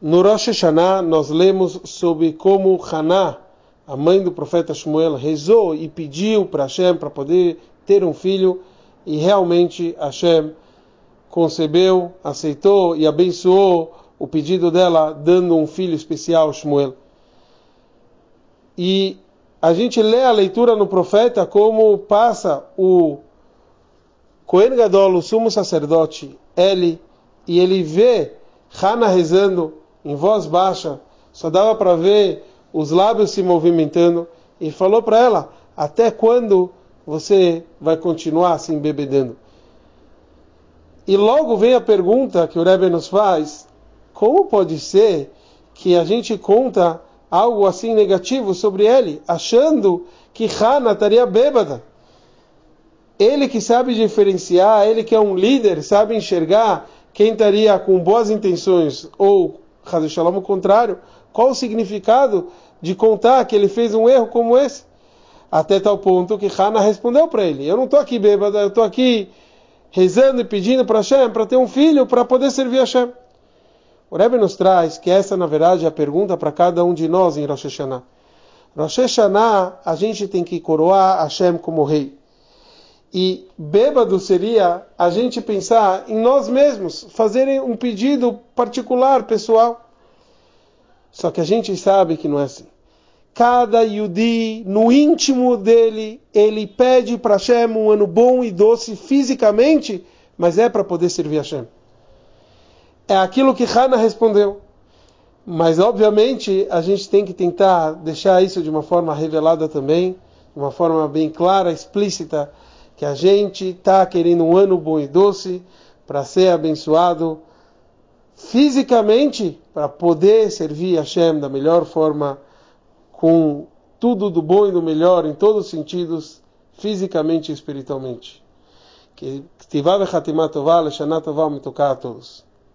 no Rosh Hashanah nós lemos sobre como Haná, a mãe do profeta Shmuel, rezou e pediu para Hashem para poder ter um filho e realmente Hashem concebeu, aceitou e abençoou o pedido dela, dando um filho especial, Shmuel. E a gente lê a leitura no profeta como passa o Cohen Gadol, o sumo sacerdote, ele, e ele vê Hana rezando em voz baixa, só dava para ver os lábios se movimentando, e falou para ela: Até quando você vai continuar se embebedando? E logo vem a pergunta que o Rebbe nos faz: como pode ser que a gente conta algo assim negativo sobre ele, achando que Hana estaria bêbada? Ele que sabe diferenciar, ele que é um líder, sabe enxergar quem estaria com boas intenções ou, Shalom, o contrário, qual o significado de contar que ele fez um erro como esse? Até tal ponto que Hana respondeu para ele: Eu não estou aqui bêbada, eu estou aqui rezando e pedindo para Hashem para ter um filho para poder servir a Hashem. O Rebbe nos traz que essa, na verdade, é a pergunta para cada um de nós em Rosh Hashanah. Rosh Hashanah, a gente tem que coroar Hashem como rei. E bêbado seria a gente pensar em nós mesmos, fazerem um pedido particular, pessoal. Só que a gente sabe que não é assim. Cada Yudi, no íntimo dele, ele pede para Hashem um ano bom e doce fisicamente, mas é para poder servir Hashem. É aquilo que Hana respondeu. Mas, obviamente, a gente tem que tentar deixar isso de uma forma revelada também, de uma forma bem clara, explícita, que a gente está querendo um ano bom e doce para ser abençoado fisicamente, para poder servir a Hashem da melhor forma, com tudo do bom e do melhor em todos os sentidos, fisicamente e espiritualmente. Que Tivav Hatimat Tová, Leshanat me tocar a todos.